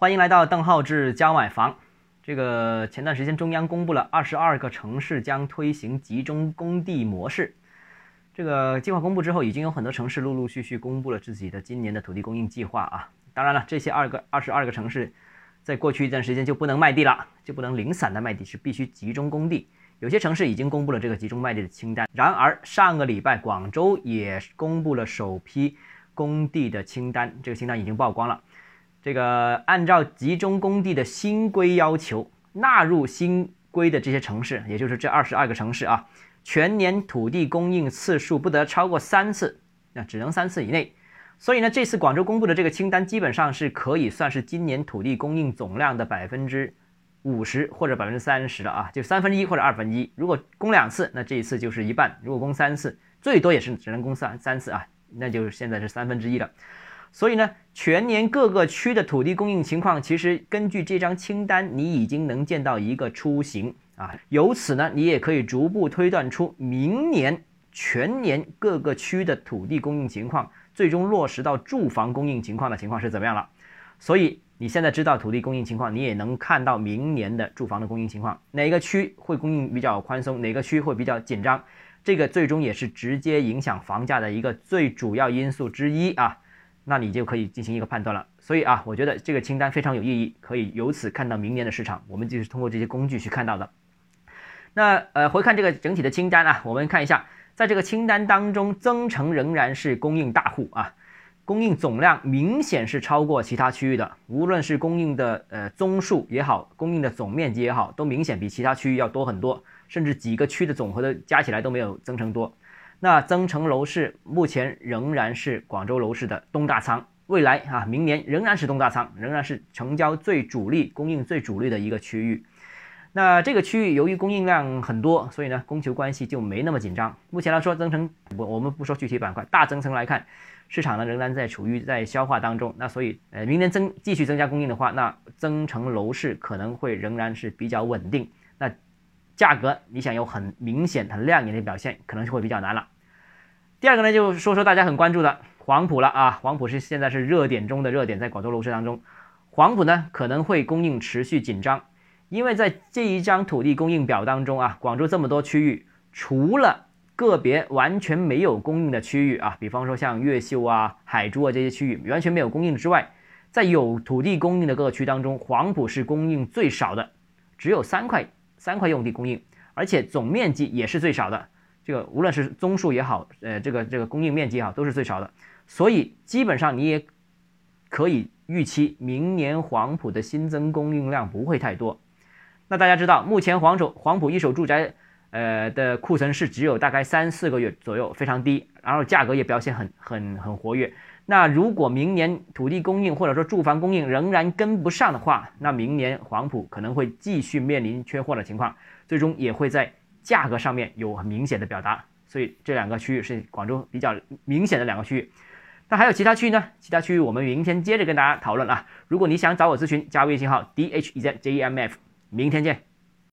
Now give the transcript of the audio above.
欢迎来到邓浩志教买房。这个前段时间中央公布了二十二个城市将推行集中供地模式。这个计划公布之后，已经有很多城市陆陆续续公布了自己的今年的土地供应计划啊。当然了，这些二个二十二个城市，在过去一段时间就不能卖地了，就不能零散的卖地，是必须集中供地。有些城市已经公布了这个集中卖地的清单。然而上个礼拜，广州也公布了首批供地的清单，这个清单已经曝光了。这个按照集中供地的新规要求，纳入新规的这些城市，也就是这二十二个城市啊，全年土地供应次数不得超过三次，那只能三次以内。所以呢，这次广州公布的这个清单，基本上是可以算是今年土地供应总量的百分之五十或者百分之三十了啊，就三分之一或者二分之一。如果供两次，那这一次就是一半；如果供三次，最多也是只能供三三次啊，那就是现在是三分之一了。所以呢，全年各个区的土地供应情况，其实根据这张清单，你已经能见到一个雏形啊。由此呢，你也可以逐步推断出明年全年各个区的土地供应情况，最终落实到住房供应情况的情况是怎么样了。所以你现在知道土地供应情况，你也能看到明年的住房的供应情况，哪个区会供应比较宽松，哪个区会比较紧张，这个最终也是直接影响房价的一个最主要因素之一啊。那你就可以进行一个判断了。所以啊，我觉得这个清单非常有意义，可以由此看到明年的市场。我们就是通过这些工具去看到的。那呃，回看这个整体的清单啊，我们看一下，在这个清单当中，增城仍然是供应大户啊，供应总量明显是超过其他区域的，无论是供应的呃宗数也好，供应的总面积也好，都明显比其他区域要多很多，甚至几个区的总和的加起来都没有增城多。那增城楼市目前仍然是广州楼市的东大仓，未来啊，明年仍然是东大仓，仍然是成交最主力、供应最主力的一个区域。那这个区域由于供应量很多，所以呢，供求关系就没那么紧张。目前来说，增城我我们不说具体板块，大增城来看，市场呢仍然在处于在消化当中。那所以，呃，明年增继续增加供应的话，那增城楼市可能会仍然是比较稳定。价格你想有很明显、很亮眼的表现，可能就会比较难了。第二个呢，就说说大家很关注的黄埔了啊，黄埔是现在是热点中的热点，在广州楼市当中，黄埔呢可能会供应持续紧张，因为在这一张土地供应表当中啊，广州这么多区域，除了个别完全没有供应的区域啊，比方说像越秀啊、海珠啊这些区域完全没有供应之外，在有土地供应的各个区当中，黄埔是供应最少的，只有三块。三块用地供应，而且总面积也是最少的。这个无论是宗数也好，呃，这个这个供应面积也好，都是最少的。所以基本上你也可以预期，明年黄埔的新增供应量不会太多。那大家知道，目前黄手黄埔一手住宅，呃的库存是只有大概三四个月左右，非常低，然后价格也表现很很很活跃。那如果明年土地供应或者说住房供应仍然跟不上的话，那明年黄埔可能会继续面临缺货的情况，最终也会在价格上面有很明显的表达。所以这两个区域是广州比较明显的两个区域。那还有其他区域呢？其他区域我们明天接着跟大家讨论啊。如果你想找我咨询，加微信号 d h e z j e m f，明天见。